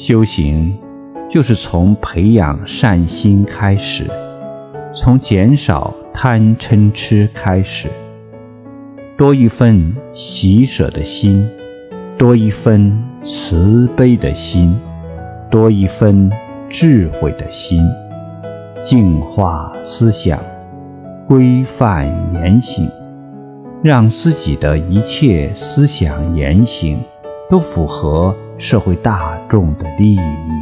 修行就是从培养善心开始，从减少贪嗔痴开始，多一份喜舍的心，多一分慈悲的心，多一分智慧的心，净化思想，规范言行。让自己的一切思想言行都符合社会大众的利益。